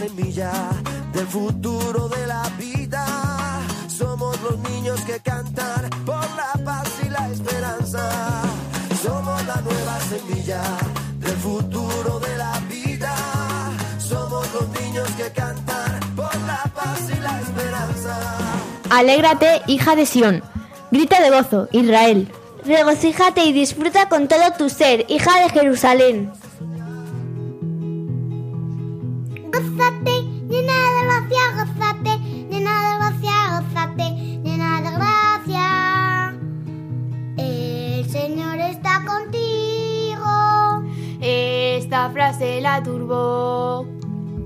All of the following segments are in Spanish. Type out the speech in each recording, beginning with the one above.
Semilla del futuro de la vida. Somos los niños que cantan por la paz y la esperanza. Somos la nueva semilla del futuro de la vida. Somos los niños que cantan por la paz y la esperanza. Alégrate, hija de Sión. Grita de gozo, Israel. Regocíjate y disfruta con todo tu ser, hija de Jerusalén. La turbó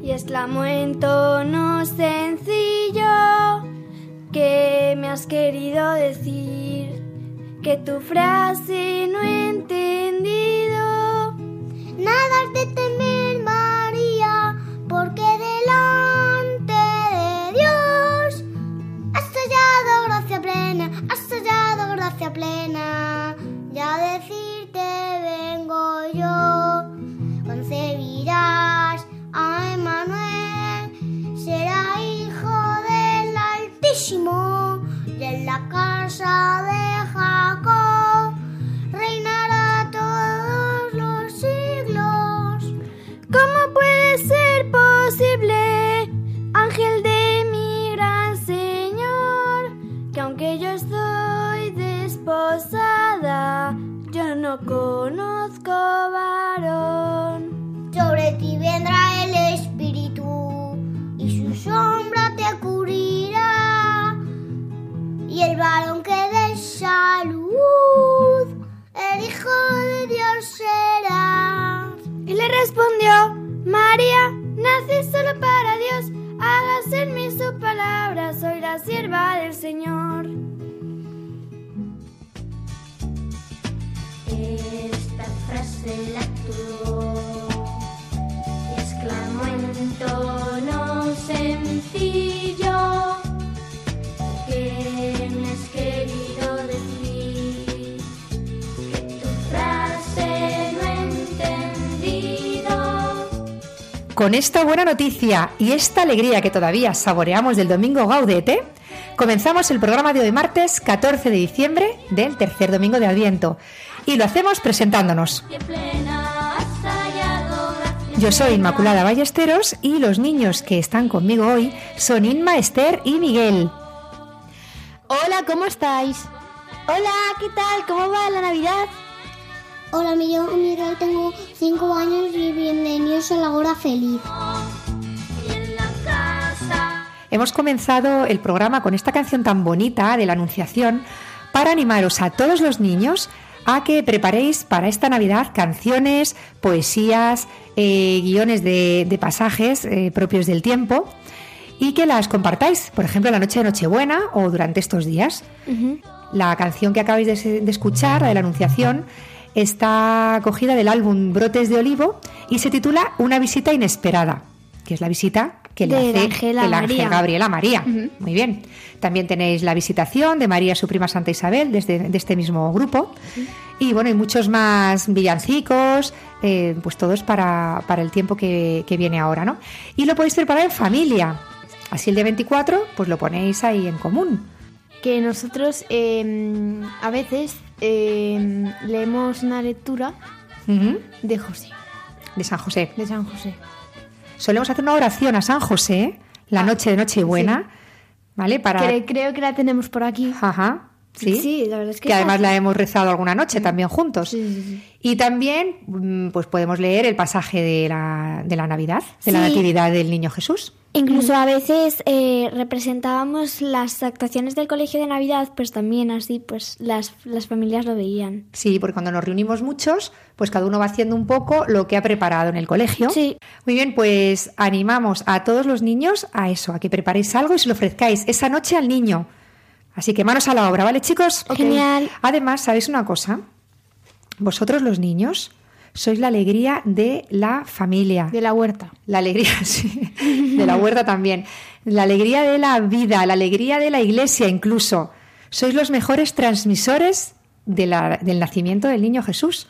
y exclamó en tono sencillo que me has querido decir que tu frase no he entendido. Nada de temer, María, porque delante de Dios has hallado gracia plena, has hallado gracia plena. Ángel de mi gran Señor, que aunque yo estoy desposada, yo no conozco varón? Sobre ti vendrá el Espíritu y su sombra te cubrirá. Y el varón que salud, sierva del Señor. Esta frase la tuvo y exclamó en Con esta buena noticia y esta alegría que todavía saboreamos del domingo Gaudete, comenzamos el programa de hoy martes 14 de diciembre del tercer domingo de Adviento y lo hacemos presentándonos. Yo soy Inmaculada Ballesteros y los niños que están conmigo hoy son Inma, Esther y Miguel. Hola, ¿cómo estáis? Hola, ¿qué tal? ¿Cómo va la Navidad? Hola, me llamo Miguel, tengo 5 años y bienvenidos a la hora feliz. Hemos comenzado el programa con esta canción tan bonita de la Anunciación para animaros a todos los niños a que preparéis para esta Navidad canciones, poesías, eh, guiones de, de pasajes eh, propios del tiempo y que las compartáis, por ejemplo, la noche de Nochebuena o durante estos días. La canción que acabáis de, de escuchar, la de la Anunciación, está cogida del álbum Brotes de Olivo y se titula Una visita inesperada, que es la visita que le hace el ángel María. Gabriel a María. Muy bien. También tenéis la visitación de María, su prima Santa Isabel, desde de este mismo grupo. Y bueno, hay muchos más villancicos, eh, pues todos para, para el tiempo que, que viene ahora, ¿no? Y lo podéis preparar en familia. Así el día 24, pues lo ponéis ahí en común. Que nosotros eh, a veces eh, leemos una lectura de José, De San José. de San José. Solemos hacer una oración a San José la noche de Nochebuena, ¿vale? Para... Que creo que la tenemos por aquí. Ajá. Sí, Sí, la verdad es que que además la hemos rezado alguna noche también juntos. Sí, sí, sí. Y también mm, pues podemos leer el pasaje de la, de la Navidad, de la. Natividad del Niño Jesús. Incluso a veces eh, representábamos las actuaciones del colegio de Navidad, pues también así, pues las, las familias lo veían. Sí, porque cuando nos reunimos muchos, pues cada uno va haciendo un poco lo que ha preparado en el colegio. Sí. Muy bien, pues animamos a todos los niños a eso, a que preparéis algo y se lo ofrezcáis esa noche al niño. Así que manos a la obra, ¿vale, chicos? Genial. Además, ¿sabéis una cosa? Vosotros los niños sois la alegría de la familia. De la huerta. La alegría, sí, de la huerta también. La alegría de la vida, la alegría de la iglesia incluso. Sois los mejores transmisores de la- del nacimiento del niño Jesús.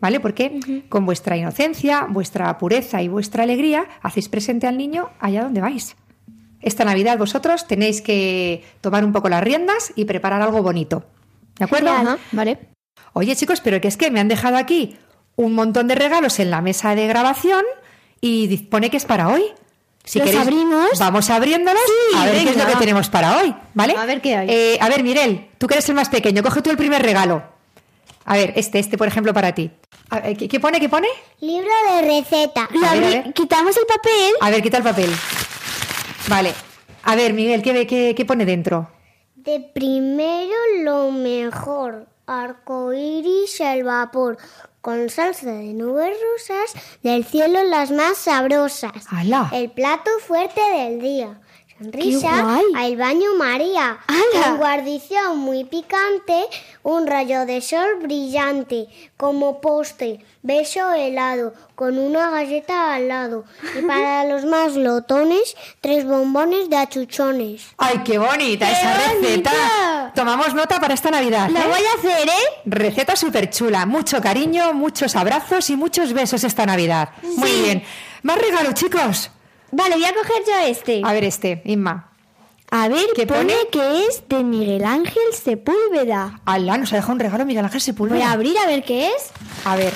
¿Vale? Porque con vuestra inocencia, vuestra pureza y vuestra alegría hacéis presente al niño allá donde vais. Esta Navidad vosotros tenéis que tomar un poco las riendas y preparar algo bonito. ¿De acuerdo? Ajá, vale. Oye, chicos, pero que es que me han dejado aquí un montón de regalos en la mesa de grabación y pone que es para hoy. Si ¿Los queréis, abrimos? Vamos abriéndolos a ver qué es lo que tenemos para hoy, ¿vale? A ver qué hay. Eh, a ver, Mirel, tú que eres el más pequeño, coge tú el primer regalo. A ver, este, este, por ejemplo, para ti. A ver, ¿qué, qué pone? ¿Qué pone? Libro de receta. Lo A ver, a abri- ver. Quitamos el papel. A ver, quita el papel. Vale. A ver, Miguel, ¿qué, qué, qué pone dentro? De primero lo mejor. Arcoíris al vapor. Con salsa de nubes rusas. Del cielo las más sabrosas. ¡Hala! El plato fuerte del día. Sonrisa al baño María. ¡Hala! Con guarnición muy picante. Un rayo de sol brillante. Como postre. Beso helado. Con una galleta al lado. Y para los más lotones. Tres bombones de achuchones. ¡Ay, qué bonita esa receta! Tomamos nota para esta Navidad. Lo ¿eh? voy a hacer, ¿eh? Receta súper chula, mucho cariño, muchos abrazos y muchos besos esta Navidad. Muy bien. Más regalos, chicos. Vale, voy a coger yo este. A ver este, Inma. A ver, ¿Qué pone, pone? que es de Miguel Ángel Sepúlveda. Alá, nos ha dejado un regalo Miguel Ángel Voy Sepúlveda. a abrir a ver qué es. A ver.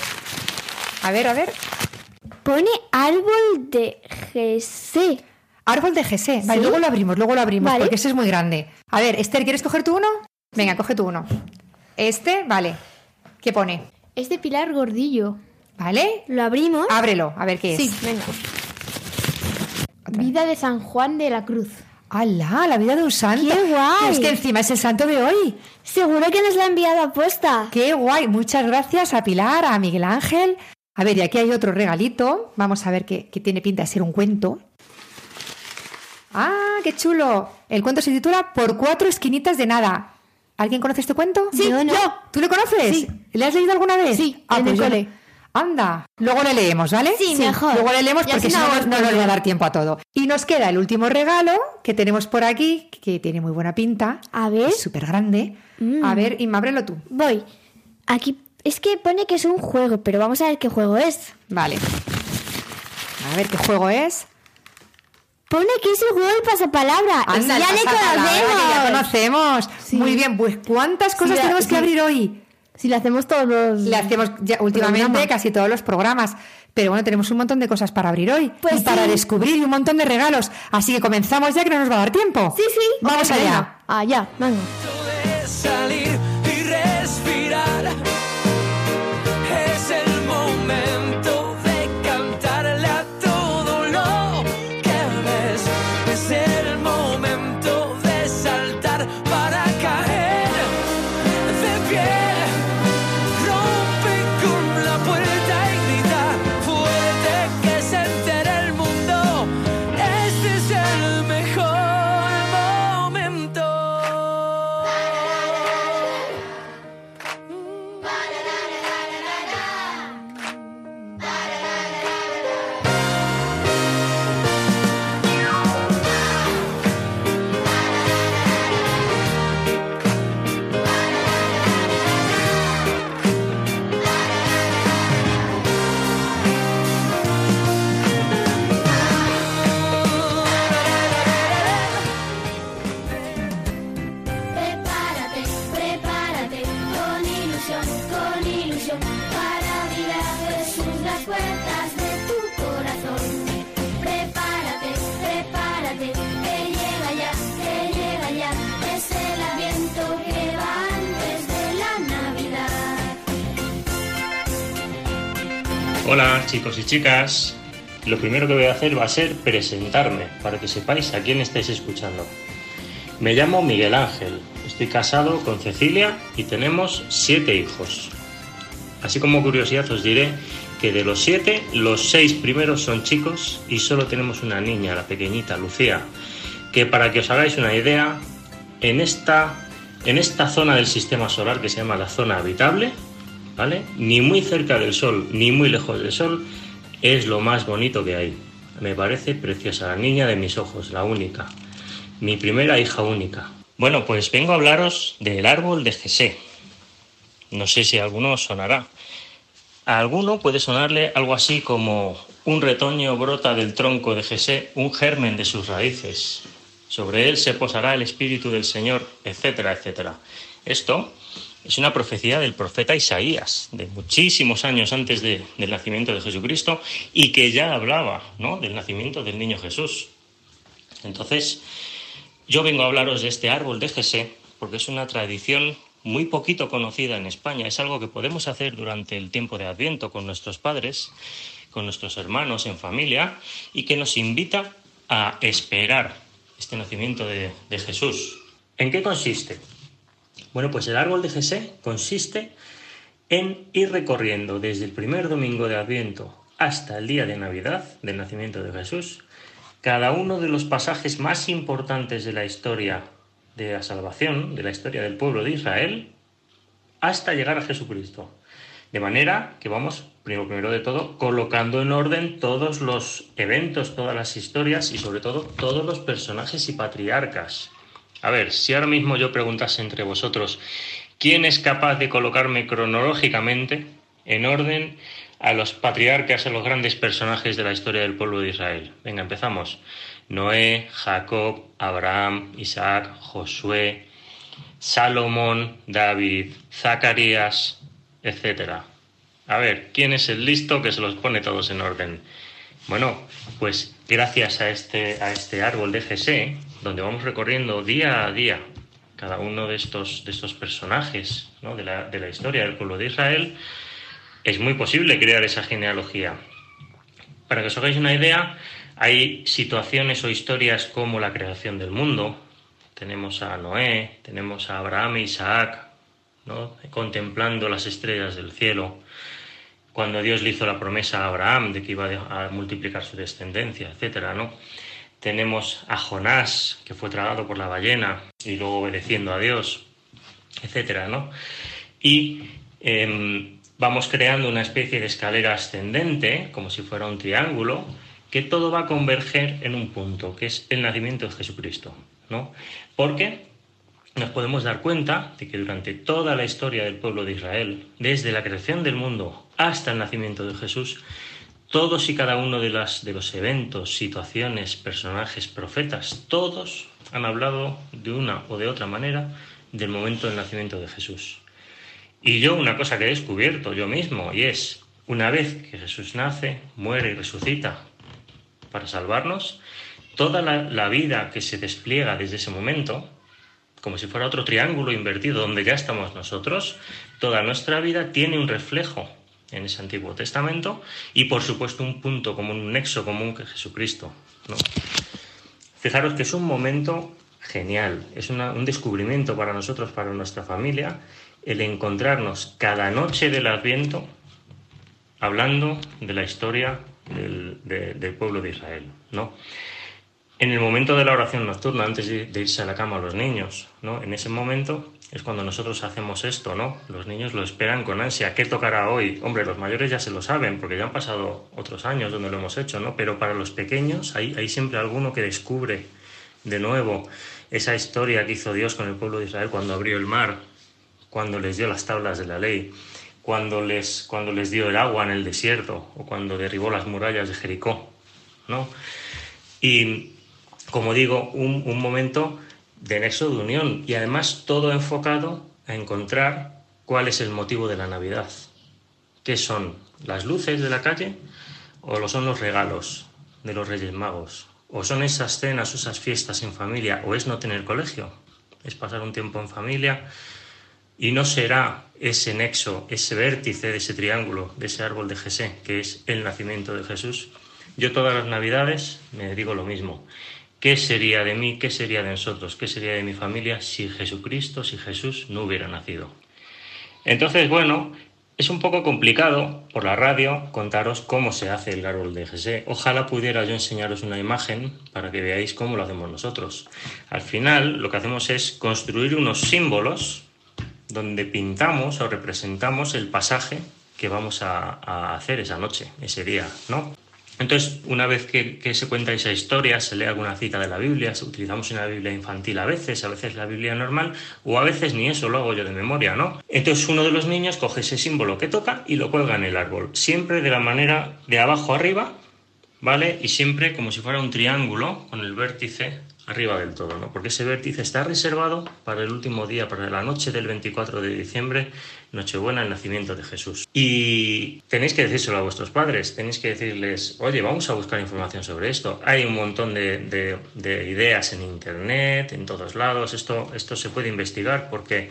A ver, a ver. Pone árbol de GC. Árbol de GC. Vale, ¿Sí? luego lo abrimos, luego lo abrimos, Vale. porque ese es muy grande. A ver, Esther, ¿quieres coger tú uno? Venga, coge tú uno. Este, vale. ¿Qué pone? Es de Pilar Gordillo. ¿Vale? Lo abrimos. Ábrelo, a ver qué es. Sí, venga. Vida de San Juan de la Cruz. ¡Hala! La vida de un santo. ¡Qué guay! Es que encima es el santo de hoy. Seguro que nos la ha enviado a posta. ¡Qué guay! Muchas gracias a Pilar, a Miguel Ángel. A ver, y aquí hay otro regalito. Vamos a ver qué, qué tiene pinta de ser un cuento. ¡Ah, qué chulo! El cuento se titula Por cuatro esquinitas de nada. ¿Alguien conoce este cuento? Sí, yo. yo. ¿Tú le conoces? Sí. ¿Le has leído alguna vez? Sí, ah, en pues el yo no. cole. Anda, luego le leemos, ¿vale? Sí, mejor. Luego le leemos porque si no, no nos va a dar tiempo a todo. Y nos queda el último regalo que tenemos por aquí, que tiene muy buena pinta. A ver. Es súper grande. A ver, Inma, ábrelo tú. Voy. Aquí es que pone que es un juego, pero vamos a ver qué juego es. Vale. A ver qué juego es. Pone que es el juego del pasapalabra. Anda, ya el le pasapalabra, que ya conocemos. Muy bien, pues ¿cuántas cosas Sí, tenemos sí. que abrir hoy? Si le hacemos todos los... Le hacemos ya últimamente Programa. casi todos los programas. Pero bueno, tenemos un montón de cosas para abrir hoy. Pues y para descubrir y un montón de regalos. Así que comenzamos ya que no nos va a dar tiempo. Sí, sí. Vamos allá. Venga, allá, venga. Chicos y chicas. Lo primero que voy a hacer va a ser presentarme para que sepáis a quién estáis escuchando. Me llamo Miguel Ángel, estoy casado con Cecilia y tenemos siete hijos. Así como curiosidad os diré que de los siete, los seis primeros son chicos y solo tenemos una niña, la pequeñita Lucía, que para que os hagáis una idea, en esta, en esta zona del sistema solar que se llama la zona habitable, Ni muy cerca del Sol, ni muy lejos del Sol, es lo más bonito que hay. Me parece preciosa, la niña de mis ojos, la única. Mi primera hija única. Bueno, pues vengo a hablaros del árbol de Jesé. No sé si alguno os sonará. A alguno puede sonarle algo así como un retoño brota del tronco de Jesé, un germen de sus raíces. Sobre él se posará el espíritu del Señor, etcétera, etcétera. Esto es una profecía del profeta Isaías, de muchísimos años antes de- del nacimiento de Jesucristo, y que ya hablaba ¿no? del nacimiento del niño Jesús. Entonces, yo vengo a hablaros de este árbol de Jesé, porque es una tradición muy poquito conocida en España. Es algo que podemos hacer durante el tiempo de Adviento con nuestros padres, con nuestros hermanos, en familia, y que nos invita a esperar este nacimiento de Jesús. ¿En qué consiste? Bueno, pues el árbol de Jesé consiste en ir recorriendo desde el primer domingo de Adviento hasta el día de Navidad del nacimiento de Jesús, cada uno de los pasajes más importantes de la historia de la salvación, de la historia del pueblo de Israel, hasta llegar a Jesucristo. De manera que vamos, primero, primero de todo, colocando en orden todos los eventos, todas las historias y sobre todo todos los personajes y patriarcas. A ver, si ahora mismo yo preguntase entre vosotros, ¿quién es capaz de colocarme cronológicamente en orden a los patriarcas, a los grandes personajes de la historia del pueblo de Israel? Venga, empezamos. Noé, Jacob, Abraham, Isaac, Josué, Salomón, David, Zacarías, etcétera. A ver, ¿quién es el listo que se los pone todos en orden? Bueno, pues gracias a este, a este árbol de Jesé, donde vamos recorriendo día a día cada uno de estos, de estos personajes de, la, de la historia del pueblo de Israel, es muy posible crear esa genealogía. Para que os hagáis una idea, hay situaciones o historias como la creación del mundo. Tenemos a Noé, tenemos a Abraham e Isaac, contemplando las estrellas del cielo cuando Dios le hizo la promesa a Abraham de que iba a multiplicar su descendencia, etcétera, ¿no? Tenemos a Jonás, que fue tragado por la ballena y luego obedeciendo a Dios, etcétera, ¿no? Y eh, vamos creando una especie de escalera ascendente, como si fuera un triángulo, que todo va a converger en un punto, que es el nacimiento de Jesucristo, ¿no? Porque nos podemos dar cuenta de que durante toda la historia del pueblo de Israel, desde la creación del mundo hasta el nacimiento de Jesús, todos y cada uno de, los eventos, situaciones, personajes, profetas, todos han hablado de una o de otra manera del momento del nacimiento de Jesús. Y yo una cosa que he descubierto yo mismo, y es, una vez que Jesús nace, muere y resucita para salvarnos, toda la vida que se despliega desde ese momento, como si fuera otro triángulo invertido donde ya estamos nosotros, toda nuestra vida tiene un reflejo en ese Antiguo Testamento y por supuesto un punto común, un nexo común que Jesucristo. ¿no? Fijaros que es un momento genial, es un descubrimiento para nosotros, para nuestra familia, el encontrarnos cada noche del Adviento hablando de la historia del, de, del pueblo de Israel. ¿no? En el momento de la oración nocturna, antes de, de irse a la cama los niños, ¿no? en ese momento es cuando nosotros hacemos esto, ¿no? Los niños lo esperan con ansia. ¿Qué tocará hoy? Hombre, los mayores ya se lo saben, porque ya han pasado otros años donde lo hemos hecho, ¿no? Pero para los pequeños hay, siempre alguno que descubre de nuevo esa historia que hizo Dios con el pueblo de Israel cuando abrió el mar, cuando les dio las tablas de la ley, cuando les, cuando les dio el agua en el desierto, o cuando derribó las murallas de Jericó, ¿no? Y, como digo, un momento de nexo de unión y además todo enfocado a encontrar cuál es el motivo de la Navidad. ¿Qué son? ¿Las luces de la calle o lo son los regalos de los Reyes Magos? ¿O son esas cenas o esas fiestas en familia? ¿O es no tener colegio? ¿Es pasar un tiempo en familia? y no será ese nexo, ese vértice de ese triángulo, de ese árbol de Jesé, que es el nacimiento de Jesús. Yo todas las navidades me digo lo mismo. ¿Qué sería de mí, qué sería de nosotros, qué sería de mi familia si Jesucristo, si Jesús no hubiera nacido? Entonces, bueno, es un poco complicado por la radio contaros cómo se hace el árbol de Jesé. Ojalá pudiera yo enseñaros una imagen para que veáis cómo lo hacemos nosotros. Al final lo que hacemos es construir unos símbolos donde pintamos o representamos el pasaje que vamos a, a hacer esa noche, ese día, ¿no? Entonces, una vez que, se cuenta esa historia, se lee alguna cita de la Biblia, utilizamos una Biblia infantil a veces, a veces la Biblia normal, o a veces ni eso lo hago yo de memoria, ¿no? Entonces uno de los niños coge ese símbolo que toca y lo cuelga en el árbol, siempre de la manera de abajo arriba, ¿vale? Y siempre como si fuera un triángulo con el vértice arriba del todo, ¿no? Porque ese vértice está reservado para el último día, para la noche del 24 de diciembre, Nochebuena, el nacimiento de Jesús. Y tenéis que decírselo a vuestros padres, tenéis que decirles, oye, vamos a buscar información sobre esto. Hay un montón de, de, de ideas en Internet, en todos lados, esto, esto se puede investigar porque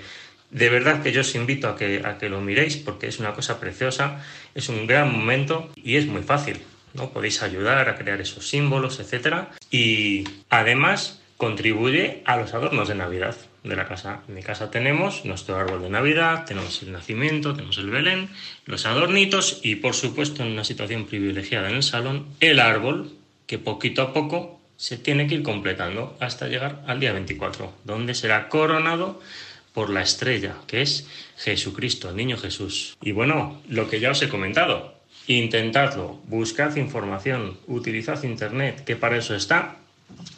de verdad que yo os invito a que, a que lo miréis porque es una cosa preciosa, es un gran momento y es muy fácil. ¿No? Podéis ayudar a crear esos símbolos, etc. Y además contribuye a los adornos de Navidad de la casa. En mi casa tenemos nuestro árbol de Navidad, tenemos el nacimiento, tenemos el Belén, los adornitos y por supuesto en una situación privilegiada en el salón, el árbol que poquito a poco se tiene que ir completando hasta llegar al día 24, donde será coronado por la estrella, que es Jesucristo, el niño Jesús. Y bueno, lo que ya os he comentado, Intentadlo, buscad información, utilizad Internet, que para eso está,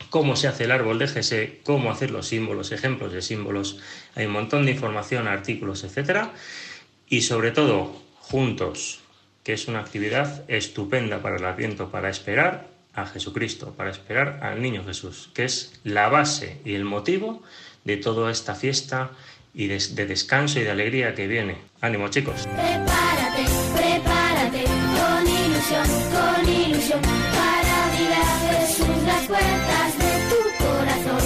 cómo se hace el árbol de cómo hacer los símbolos, ejemplos de símbolos, hay un montón de información, artículos, etc. Y sobre todo, juntos, que es una actividad estupenda para el Adviento, para esperar a Jesucristo, para esperar al Niño Jesús, que es la base y el motivo de toda esta fiesta y de, de descanso y de alegría que viene. Ánimo chicos. Puertas de tu corazón.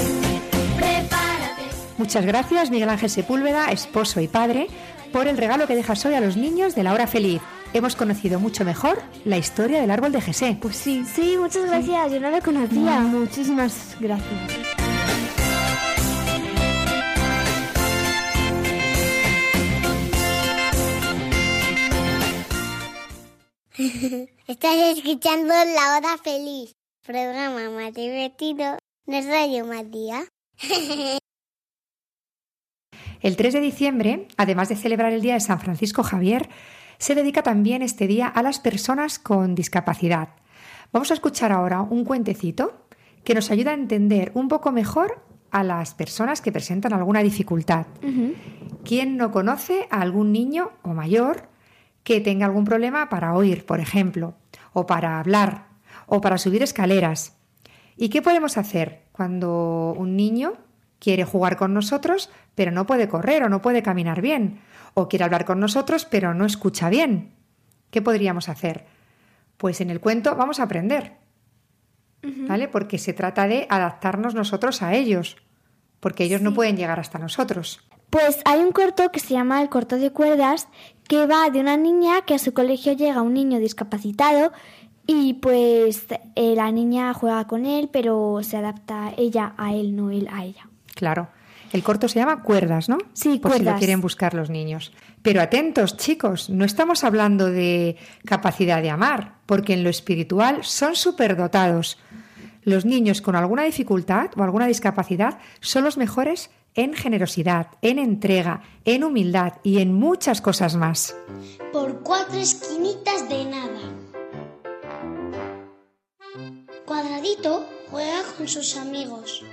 Prepárate. Muchas gracias, Miguel Ángel Sepúlveda, esposo y padre, por el regalo que dejas hoy a los niños de la hora feliz. Hemos conocido mucho mejor la historia del árbol de Jesé. Pues sí. Sí, muchas gracias, yo no lo conocía. Muchísimas gracias. Estás escuchando La Hora Feliz, programa más divertido de Radio Matías. El 3 de diciembre, además de celebrar el Día de San Francisco Javier, se dedica también este día a las personas con discapacidad. Vamos a escuchar ahora un cuentecito que nos ayuda a entender un poco mejor a las personas que presentan alguna dificultad. ¿Quién no conoce a algún niño o mayor que tenga algún problema para oír, por ejemplo, o para hablar, o para subir escaleras? ¿Y qué podemos hacer cuando un niño quiere jugar con nosotros, pero no puede correr o no puede caminar bien? ¿O quiere hablar con nosotros, pero no escucha bien? ¿Qué podríamos hacer? Pues en el cuento vamos a aprender. ¿Vale? Porque se trata de adaptarnos nosotros a ellos, porque ellos no pueden llegar hasta nosotros. Pues hay un corto que se llama El corto de cuerdas, que va de una niña que a su colegio llega un niño discapacitado y pues eh, la niña juega con él, pero se adapta ella a él, no él a ella. Claro. El corto se llama Cuerdas, ¿no? Sí, Por si lo Cuerdas. quieren buscar los niños. Pero atentos, chicos, no estamos hablando de capacidad de amar, porque en lo espiritual son superdotados. Los niños con alguna dificultad o alguna discapacidad son los mejores en generosidad, en entrega, en humildad y en muchas cosas más. Por cuatro esquinitas de nada. Cuadradito juega con sus amigos.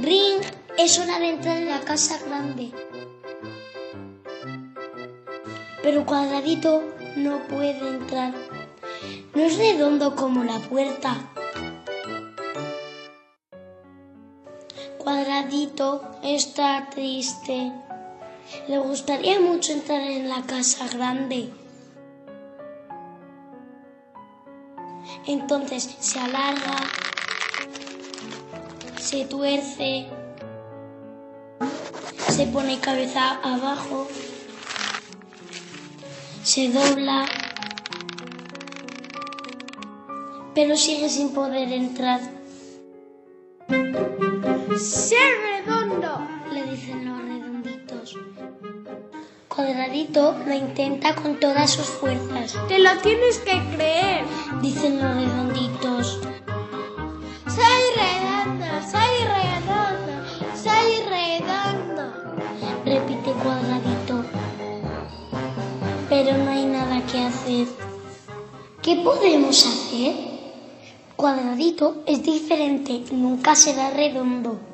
Ring, es hora de entrar en la casa grande. Pero Cuadradito no puede entrar. No es redondo como la puerta. Cuadradito está triste. Le gustaría mucho entrar en la casa grande. Entonces se alarga, se tuerce se pone cabeza abajo, se dobla, pero sigue sin poder entrar. ¡Sé redondo! Le dicen los redonditos. Cuadradito lo intenta con todas sus fuerzas. Te lo tienes que creer. Dicen los redonditos. Soy redondo, soy redondo, soy redondo. Repite cuadradito. Pero no hay nada que hacer. ¿Qué podemos hacer? Cuadradito es diferente, nunca será redondo.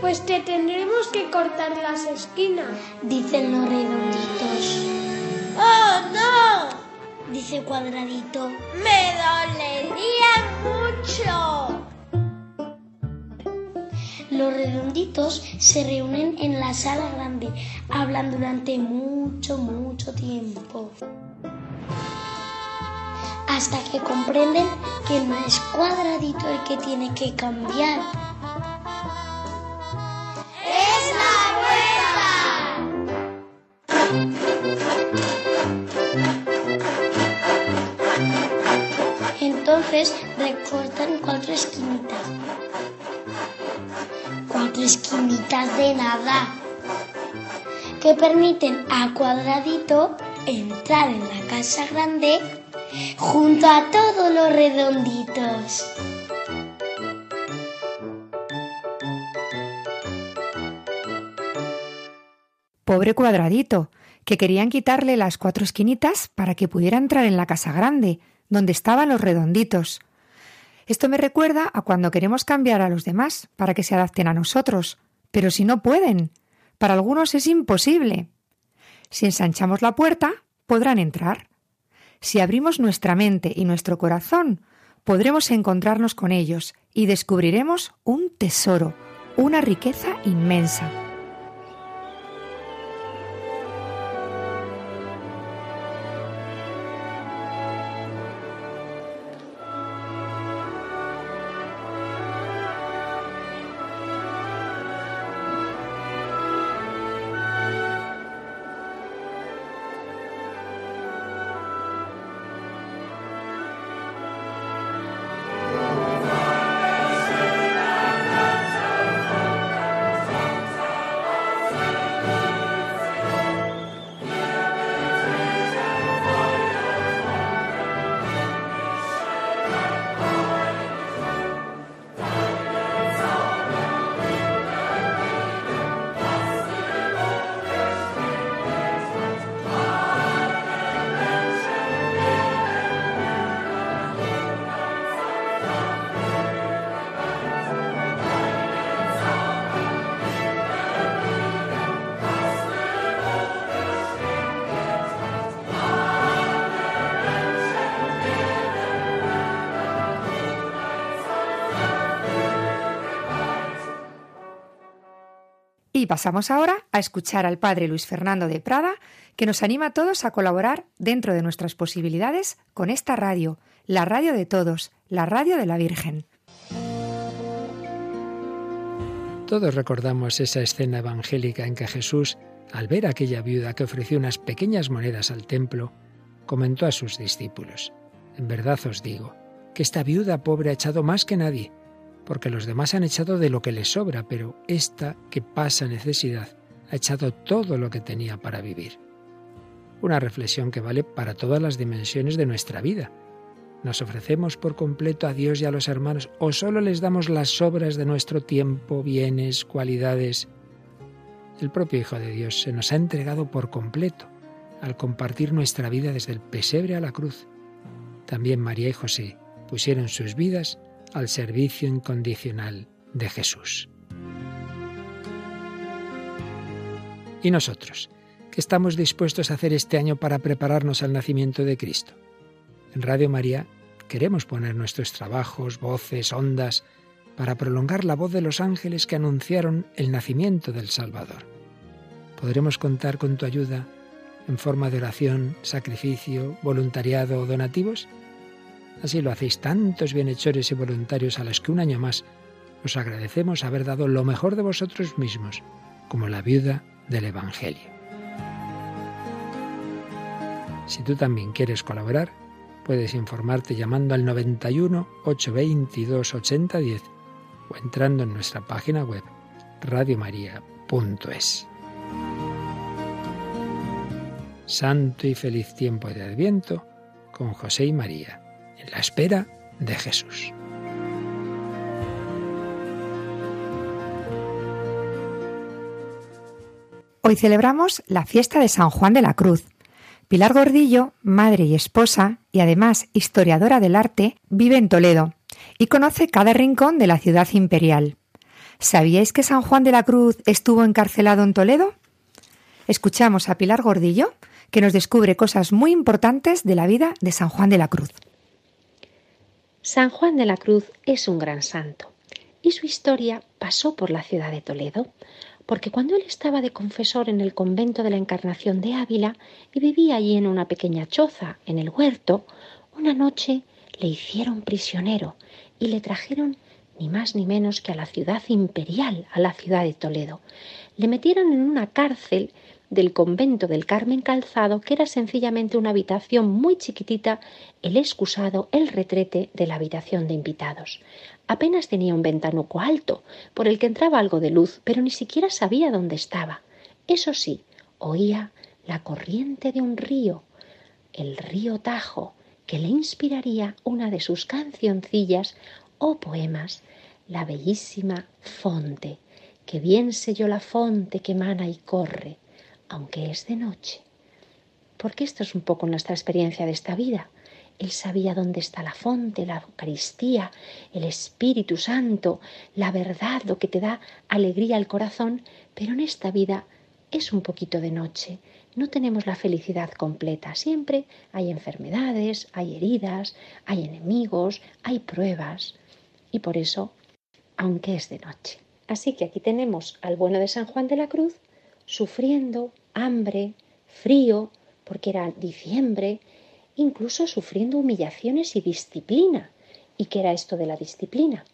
Pues te tendremos que cortar las esquinas. Dicen los redonditos. ¡Oh, no! Dice cuadradito. ¡Me dolería mucho! Los redonditos se reúnen en la sala grande, hablan durante mucho, mucho tiempo. Hasta que comprenden que no es cuadradito el que tiene que cambiar. ¡Es la Entonces recortan cuatro esquinitas. Cuatro esquinitas de nada. Que permiten a Cuadradito entrar en la casa grande junto a todos los redonditos. Pobre cuadradito, que querían quitarle las cuatro esquinitas para que pudiera entrar en la casa grande, donde estaban los redonditos. Esto me recuerda a cuando queremos cambiar a los demás para que se adapten a nosotros, pero si no pueden, para algunos es imposible. Si ensanchamos la puerta, podrán entrar. Si abrimos nuestra mente y nuestro corazón, podremos encontrarnos con ellos y descubriremos un tesoro, una riqueza inmensa. Y pasamos ahora a escuchar al padre Luis Fernando de Prada, que nos anima a todos a colaborar dentro de nuestras posibilidades con esta radio, la radio de todos, la radio de la Virgen. Todos recordamos esa escena evangélica en que Jesús, al ver aquella viuda que ofreció unas pequeñas monedas al templo, comentó a sus discípulos, En verdad os digo, que esta viuda pobre ha echado más que nadie, porque los demás han echado de lo que les sobra, pero esta que pasa necesidad ha echado todo lo que tenía para vivir. Una reflexión que vale para todas las dimensiones de nuestra vida. ¿Nos ofrecemos por completo a Dios y a los hermanos o solo les damos las sobras de nuestro tiempo, bienes, cualidades? El propio Hijo de Dios se nos ha entregado por completo al compartir nuestra vida desde el pesebre a la cruz. También María y José pusieron sus vidas al servicio incondicional de Jesús. ¿Y nosotros? ¿Qué estamos dispuestos a hacer este año para prepararnos al nacimiento de Cristo? En Radio María queremos poner nuestros trabajos, voces, ondas, para prolongar la voz de los ángeles que anunciaron el nacimiento del Salvador. Podremos contar con tu ayuda en forma de oración, sacrificio, voluntariado o donativos. Así lo hacéis tantos bienhechores y voluntarios a los que un año más os agradecemos haber dado lo mejor de vosotros mismos como la viuda del Evangelio. Si tú también quieres colaborar, puedes informarte llamando al 91 822 8010 o entrando en nuestra página web radiomaria.es. Santo y feliz tiempo de Adviento con José y María, la espera de Jesús. Hoy celebramos la fiesta de San Juan de la Cruz. Pilar Gordillo, madre y esposa, y además historiadora del arte, vive en Toledo y conoce cada rincón de la ciudad imperial. ¿Sabíais que San Juan de la Cruz estuvo encarcelado en Toledo? Escuchamos a Pilar Gordillo, que nos descubre cosas muy importantes de la vida de San Juan de la Cruz. San Juan de la Cruz es un gran santo y su historia pasó por la ciudad de Toledo, porque cuando él estaba de confesor en el convento de la Encarnación de Ávila y vivía allí en una pequeña choza, en el huerto, una noche le hicieron prisionero y le trajeron ni más ni menos que a la ciudad imperial, a la ciudad de Toledo. Le metieron en una cárcel del convento del Carmen Calzado, que era sencillamente una habitación muy chiquitita, el excusado, el retrete de la habitación de invitados. Apenas tenía un ventanuco alto, por el que entraba algo de luz, pero ni siquiera sabía dónde estaba. Eso sí, oía la corriente de un río, el río Tajo, que le inspiraría una de sus cancioncillas o poemas, la bellísima Fonte, que bien sé yo la fonte que mana y corre, aunque es de noche. Porque esto es un poco nuestra experiencia de esta vida. Él sabía dónde está la fonte, la Eucaristía, el Espíritu Santo, la verdad, lo que te da alegría al corazón, pero en esta vida es un poquito de noche. No tenemos la felicidad completa. Siempre hay enfermedades, hay heridas, hay enemigos, hay pruebas. Y por eso, aunque es de noche. Así que aquí tenemos al bueno de San Juan de la Cruz sufriendo hambre, frío, porque era diciembre, incluso sufriendo humillaciones y disciplina. ¿Y qué era esto de la disciplina?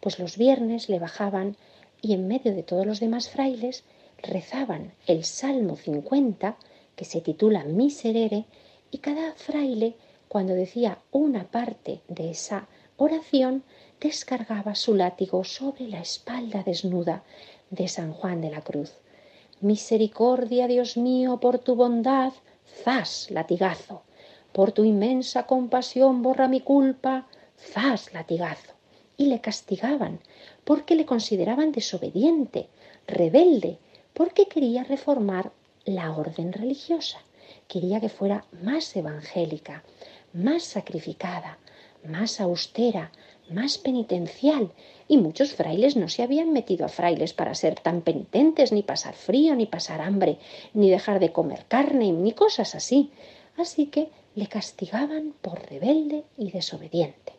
Pues los viernes le bajaban y en medio de todos los demás frailes rezaban el Salmo 50, que se titula Miserere, y cada fraile, cuando decía una parte de esa oración, descargaba su látigo sobre la espalda desnuda de San Juan de la Cruz. Misericordia, Dios mío, por tu bondad, zas, latigazo por tu inmensa compasión borra mi culpa, zas latigazo. Y le castigaban porque le consideraban desobediente, rebelde, porque quería reformar la orden religiosa. Quería que fuera más evangélica, más sacrificada, más austera, más penitencial, y muchos frailes no se habían metido a frailes para ser tan penitentes, ni pasar frío, ni pasar hambre, ni dejar de comer carne, ni cosas así. Así que le castigaban por rebelde y desobediente.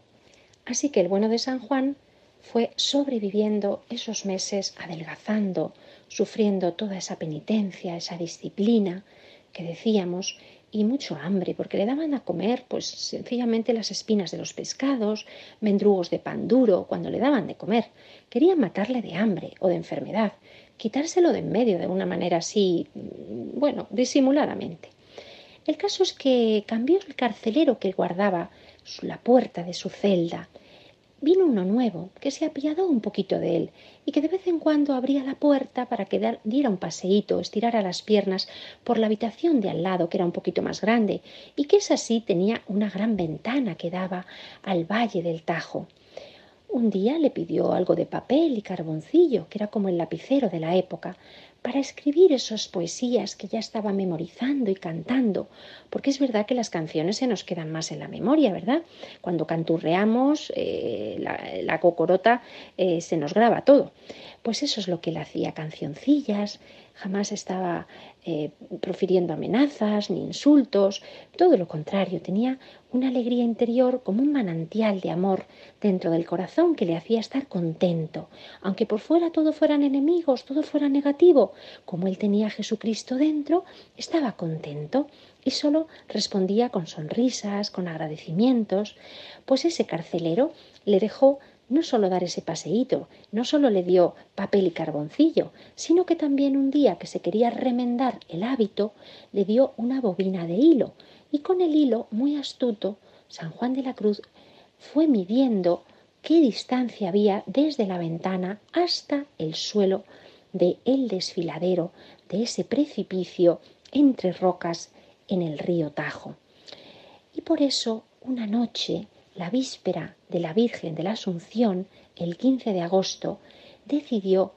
Así que el bueno de San Juan fue sobreviviendo esos meses, adelgazando, sufriendo toda esa penitencia, esa disciplina que decíamos, y mucho hambre, porque le daban a comer, pues sencillamente las espinas de los pescados, mendrugos de pan duro, cuando le daban de comer. Querían matarle de hambre o de enfermedad, quitárselo de en medio de una manera así, bueno, disimuladamente. El caso es que cambió el carcelero que guardaba la puerta de su celda. Vino uno nuevo que se apiadó un poquito de él y que de vez en cuando abría la puerta para que diera un paseíto, estirara las piernas por la habitación de al lado, que era un poquito más grande, y que es así tenía una gran ventana que daba al valle del Tajo. Un día le pidió algo de papel y carboncillo, que era como el lapicero de la época, para escribir esas poesías que ya estaba memorizando y cantando, porque es verdad que las canciones se nos quedan más en la memoria, ¿verdad? Cuando canturreamos, eh, la, cocorota eh, se nos graba todo. Pues eso es lo que él hacía, cancioncillas, jamás estaba eh, profiriendo amenazas ni insultos, todo lo contrario, tenía una alegría interior como un manantial de amor dentro del corazón que le hacía estar contento, aunque por fuera todo fueran enemigos, todo fuera negativo, como él tenía a Jesucristo dentro, estaba contento y solo respondía con sonrisas, con agradecimientos, pues ese carcelero le dejó no solo dar ese paseíto, no solo le dio papel y carboncillo, sino que también un día que se quería remendar el hábito, le dio una bobina de hilo y con el hilo, muy astuto, San Juan de la Cruz fue midiendo qué distancia había desde la ventana hasta el suelo de el desfiladero de ese precipicio entre rocas en el río Tajo. Y por eso, una noche, la víspera de la Virgen de la Asunción, el 15 de agosto, decidió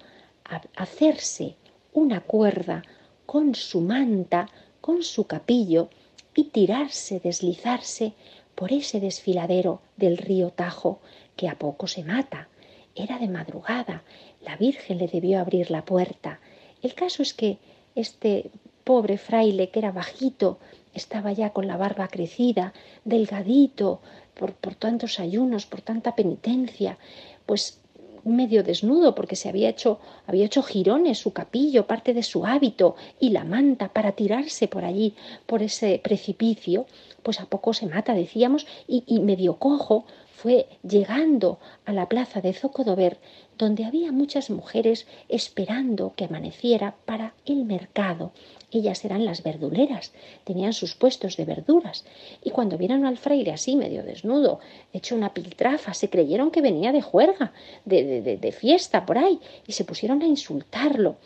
hacerse una cuerda con su manta, con su capillo, y tirarse, deslizarse por ese desfiladero del río Tajo, que a poco se mata. Era de madrugada, la Virgen le debió abrir la puerta. El caso es que este pobre fraile, que era bajito, estaba ya con la barba crecida, delgadito, por, por tantos ayunos, por tanta penitencia, pues medio desnudo porque se había hecho, había hecho jirones su capillo, parte de su hábito y la manta para tirarse por allí, por ese precipicio, pues a poco se mata, decíamos, y, y medio cojo fue llegando a la plaza de Zocodover, donde había muchas mujeres esperando que amaneciera para el mercado. Ellas eran las verduleras, tenían sus puestos de verduras, y cuando vieron al fraile así medio desnudo, hecho una piltrafa, se creyeron que venía de juerga, de, de, de fiesta por ahí, y se pusieron a insultarlo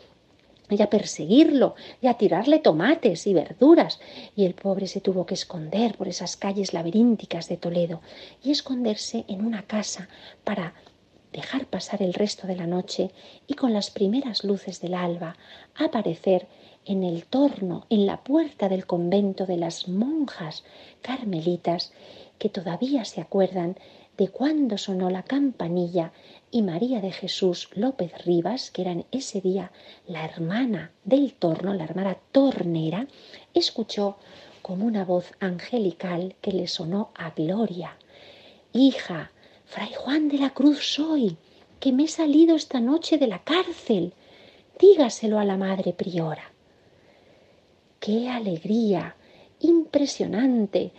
y a perseguirlo y a tirarle tomates y verduras. Y el pobre se tuvo que esconder por esas calles laberínticas de Toledo y esconderse en una casa para dejar pasar el resto de la noche y con las primeras luces del alba aparecer en el torno, en la puerta del convento de las monjas carmelitas que todavía se acuerdan de cuando sonó la campanilla y María de Jesús López Rivas, que era en ese día la hermana del torno, la hermana tornera, escuchó como una voz angelical que le sonó a Gloria. Hija, Fray Juan de la Cruz soy, que me he salido esta noche de la cárcel. Dígaselo a la madre priora. ¡Qué alegría! Impresionante.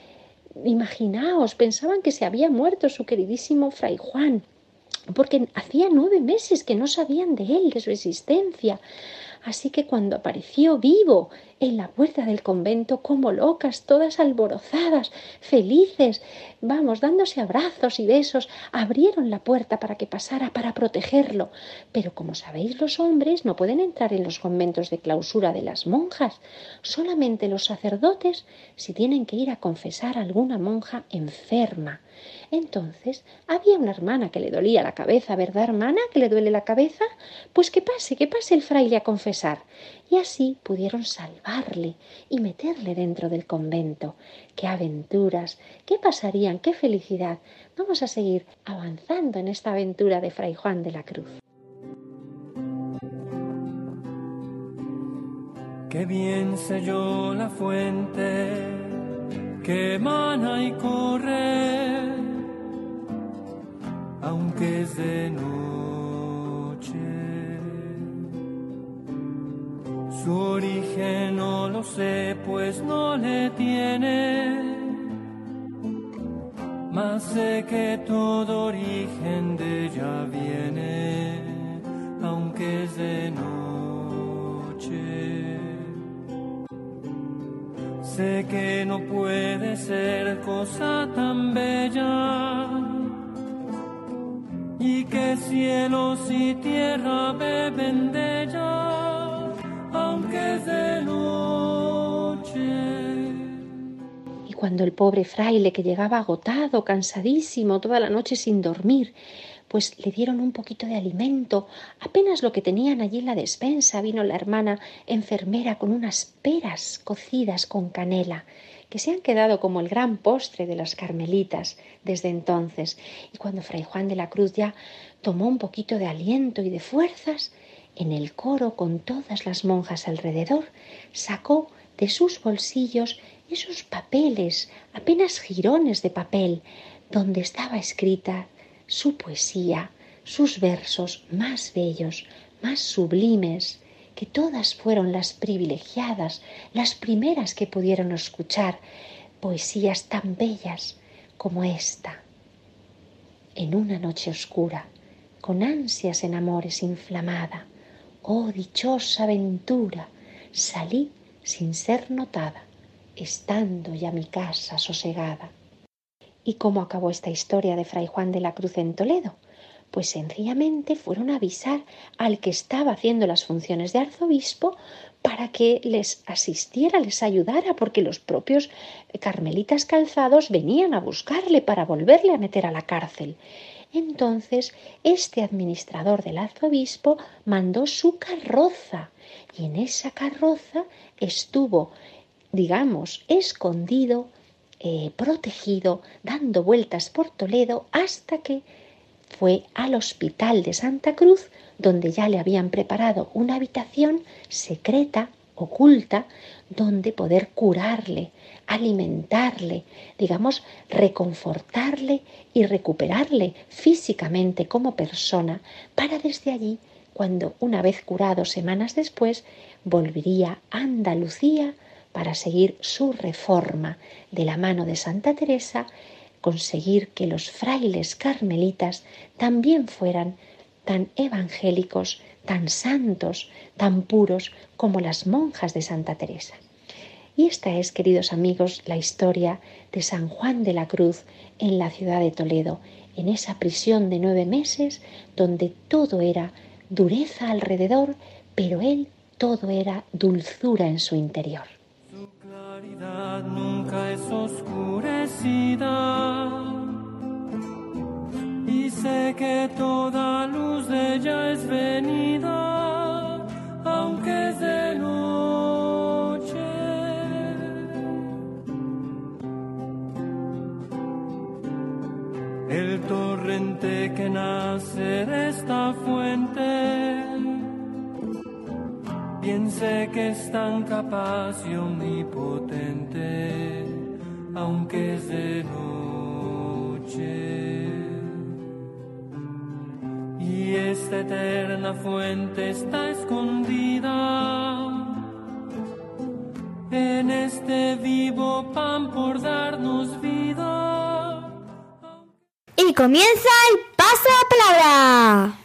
Imaginaos, pensaban que se había muerto su queridísimo Fray Juan, porque hacía nueve meses que no sabían de él, de su existencia. Así que cuando apareció vivo en la puerta del convento, como locas, todas alborozadas, felices, vamos, dándose abrazos y besos, abrieron la puerta para que pasara, para protegerlo. Pero como sabéis, los hombres no pueden entrar en los conventos de clausura de las monjas, solamente los sacerdotes si tienen que ir a confesar a alguna monja enferma. Entonces había una hermana que le dolía la cabeza, ¿verdad, hermana? ¿Que le duele la cabeza? Pues que pase, que pase el fraile a Y así pudieron salvarle y meterle dentro del convento. ¡Qué aventuras! ¿Qué pasarían? ¡Qué felicidad! Vamos a seguir avanzando en esta aventura de Fray Juan de la Cruz. Qué bien selló la fuente que emana y corre aunque es de. Su origen no lo sé, pues no le tiene. Mas sé que todo origen de ella viene, aunque es de noche. Sé que no puede ser cosa tan bella y que cielos y tierra beben de ella, cuando el pobre fraile, que llegaba agotado, cansadísimo, toda la noche sin dormir, pues le dieron un poquito de alimento, apenas lo que tenían allí en la despensa, vino la hermana enfermera con unas peras cocidas con canela que se han quedado como el gran postre de las carmelitas desde entonces. Y cuando Fray Juan de la Cruz ya tomó un poquito de aliento y de fuerzas, en el coro con todas las monjas alrededor, sacó de sus bolsillos esos papeles, apenas jirones de papel, donde estaba escrita su poesía, sus versos más bellos, más sublimes, que todas fueron las privilegiadas, las primeras que pudieron escuchar poesías tan bellas como esta. en una noche oscura, con ansias en amores inflamada. Oh dichosa aventura, salí sin ser notada, estando ya mi casa sosegada. ¿Y cómo acabó esta historia de Fray Juan de la Cruz en Toledo? Pues sencillamente fueron a avisar al que estaba haciendo las funciones de arzobispo para que les asistiera, les ayudara, porque los propios carmelitas calzados venían a buscarle para volverle a meter a la cárcel. Entonces, este administrador del arzobispo mandó su carroza y en esa carroza estuvo, digamos, escondido, eh, protegido, dando vueltas por Toledo hasta que fue al hospital de Santa Cruz, donde ya le habían preparado una habitación secreta, oculta, donde poder curarle, alimentarle, digamos, reconfortarle y recuperarle físicamente como persona, para desde allí, cuando una vez curado semanas después, volvería a Andalucía para seguir su reforma de la mano de Santa Teresa conseguir que los frailes carmelitas también fueran tan evangélicos, tan santos, tan puros como las monjas de Santa Teresa. Y esta es, queridos amigos, la historia de San Juan de la Cruz en la ciudad de Toledo, en esa prisión de nueve meses donde todo era dureza alrededor, pero él todo era dulzura en su interior. Nunca es oscurecida. Y sé que toda luz de ella es venida, aunque es de noche. El torrente que nace de esta fuente sé que es tan capaz y omnipotente, aunque es de noche. Y esta eterna fuente está escondida en este vivo pan por darnos vida. Y comienza el paso de palabra.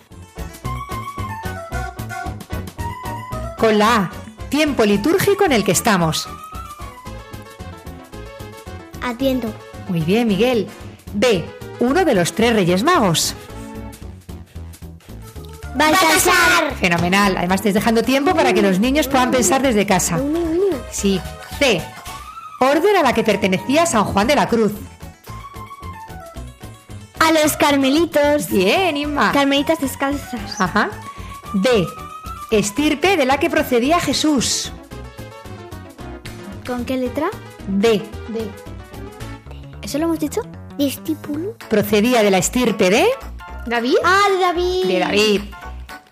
Con la A, tiempo litúrgico en el que estamos. Atiendo. Muy bien, Miguel. B, uno de los tres Reyes Magos. Baltasar. Fenomenal. Además, estés dejando tiempo para que los niños puedan pensar desde casa. Sí. C, orden a la que pertenecía San Juan de la Cruz. A los carmelitos. Bien, Inma. Carmelitas descalzas. Ajá. D, estirpe de la que procedía Jesús. ¿Con qué letra? D, D. ¿Eso lo hemos dicho? Discípulo. procedía de la estirpe de... ¿David? Ah, de David. de David.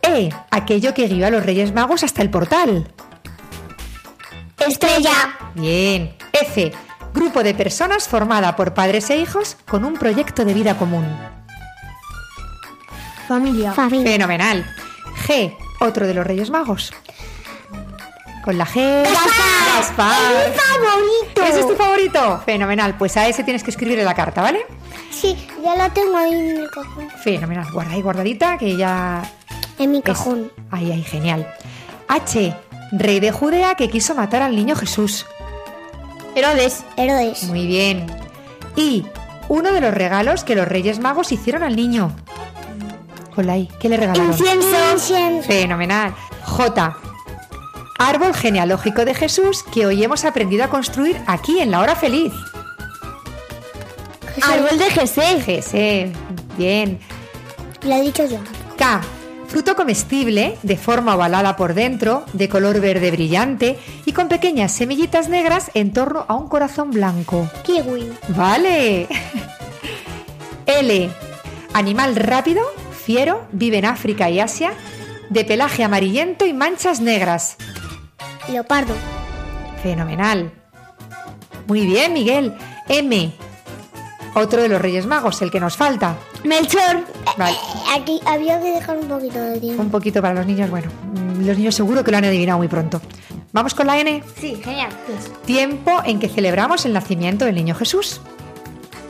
E, aquello que guió a los Reyes Magos hasta el portal. Estrella. Bien. F, grupo de personas formada por padres e hijos con un proyecto de vida común. Familia. Familia. Fenomenal. G, otro de los Reyes Magos. Con la G. Gaspar. Es mi favorito. ¿Ese es tu favorito? Fenomenal. Pues a ese tienes que escribirle la carta, ¿vale? Sí, ya la tengo ahí en el cajón. Fenomenal. Guarda ahí guardadita que ya En mi es- cajón. Ahí, ahí, genial. H, rey de Judea que quiso matar al niño Jesús. Herodes. Herodes. Muy bien. Y uno de los regalos que los Reyes Magos hicieron al niño. Con la I, ¿qué le regalaron? Incienso. Fenomenal. J. Árbol genealógico de Jesús que hoy hemos aprendido a construir aquí en la hora feliz. Árbol de Jesé. Jesé. Bien. Lo he dicho yo. K. Fruto comestible, de forma ovalada por dentro, de color verde brillante y con pequeñas semillitas negras en torno a un corazón blanco. Kiwi. Vale. L. Animal rápido, fiero, vive en África y Asia, de pelaje amarillento y manchas negras. Leopardo. Fenomenal. Muy bien, Miguel. M. Otro de los Reyes Magos, el que nos falta. Melchor. Vale. Aquí había que dejar un poquito de tiempo. Un poquito para los niños, bueno, mm, los niños seguro que lo han adivinado muy pronto. Vamos con la N. Sí, genial. Tiempo en que celebramos el nacimiento del niño Jesús.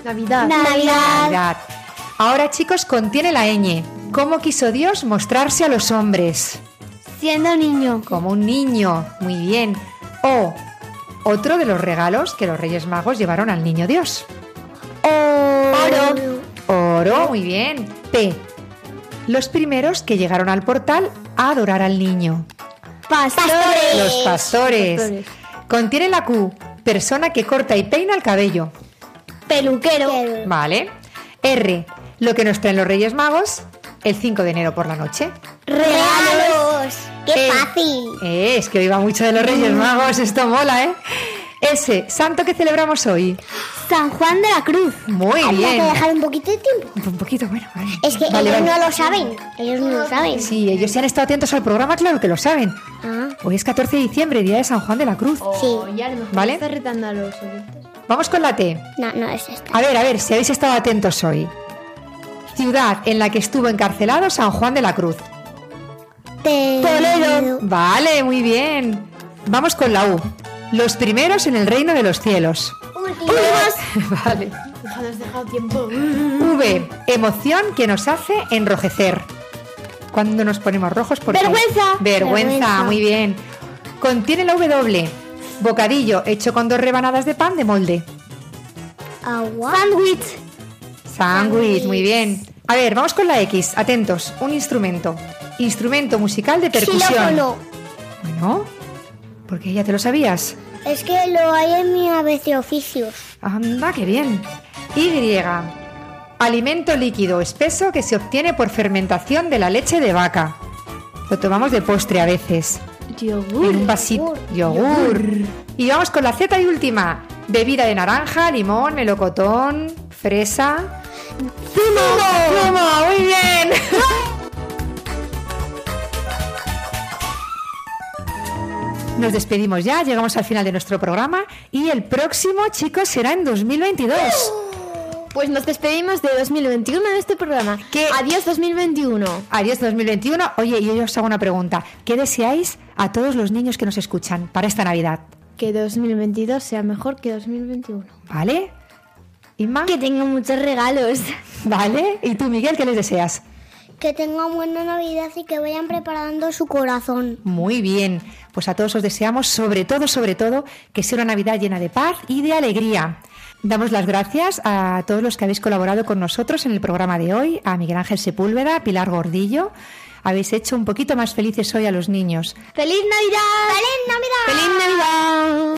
Navidad. Navidad. Navidad. Ahora, chicos, contiene la ñ. ¿Cómo quiso Dios mostrarse a los hombres? Siendo niño. Como un niño. Muy bien. O. Otro de los regalos que los Reyes Magos llevaron al niño Dios. Oro. Oro, muy bien. P. Los primeros que llegaron al portal a adorar al niño. Pastores. Los pastores. Pastores. Contiene la Q. Persona que corta y peina el cabello. Peluquero. Vale. R. Lo que nos traen los Reyes Magos el 5 de enero por la noche. ¡Regalos! ¡Qué Eh, fácil! Eh, es que hoy va mucho de los Reyes Magos, esto mola, ¿eh? S. Santo que celebramos hoy. San Juan de la Cruz. Muy Habría que bien. dejar un poquito de tiempo. Un poquito, bueno. vale. Es que Vale, ellos vale. no lo saben. Ellos no lo saben. Sí, ellos se han estado atentos al programa, claro que lo saben. Ah, Hoy es 14 de diciembre, día de San Juan de la Cruz. sí. Ya lo mejor ¿Vale? está retando a los oyentes. Vamos con la T. No, no es esta. A ver, a ver, si habéis estado atentos hoy. Ciudad en la que estuvo encarcelado San Juan de la Cruz. Toledo. Vale, muy bien. Vamos con la U. Los primeros en el reino de los cielos. Últimos. vale. Has dejado tiempo. V. Emoción que nos hace enrojecer. Cuando nos ponemos rojos por Vergüenza. Vergüenza, Vergüenza. muy bien. Contiene la W. Bocadillo hecho con dos rebanadas de pan de molde. Agua. Sándwich. Sándwich, muy bien. A ver, vamos con la X. Atentos. Un instrumento. Instrumento musical de percusión. Xilófono. Bueno, porque ya te lo sabías. Es que lo hay en mi ABC de oficios. Anda, qué bien. Y. Alimento líquido espeso que se obtiene por fermentación de la leche de vaca. Lo tomamos de postre a veces. Yogur. En un vasito. Yogur. Y vamos con la Z y última. Bebida de naranja, limón, melocotón, fresa. ¡Zumo! ¡Zumo! ¡Muy bien! Nos despedimos ya, llegamos al final de nuestro programa y el próximo, chicos, será en 2022. Pues nos despedimos de 2021 en este programa. ¿Qué? Adiós 2021. Adiós 2021. Oye, y yo os hago una pregunta. ¿Qué deseáis a todos los niños que nos escuchan para esta Navidad? Que 2022 sea mejor que 2021. ¿Vale? Inma. Que tenga muchos regalos. ¿Vale? ¿Y tú, Miguel, qué les deseas? Que tengan buena Navidad y que vayan preparando su corazón. Muy bien. Pues a todos os deseamos, sobre todo, sobre todo, que sea una Navidad llena de paz y de alegría. Damos las gracias a todos los que habéis colaborado con nosotros en el programa de hoy, a Miguel Ángel Sepúlveda, a Pilar Gordillo. Habéis hecho un poquito más felices hoy a los niños. ¡Feliz Navidad! ¡Feliz Navidad! ¡Feliz Navidad!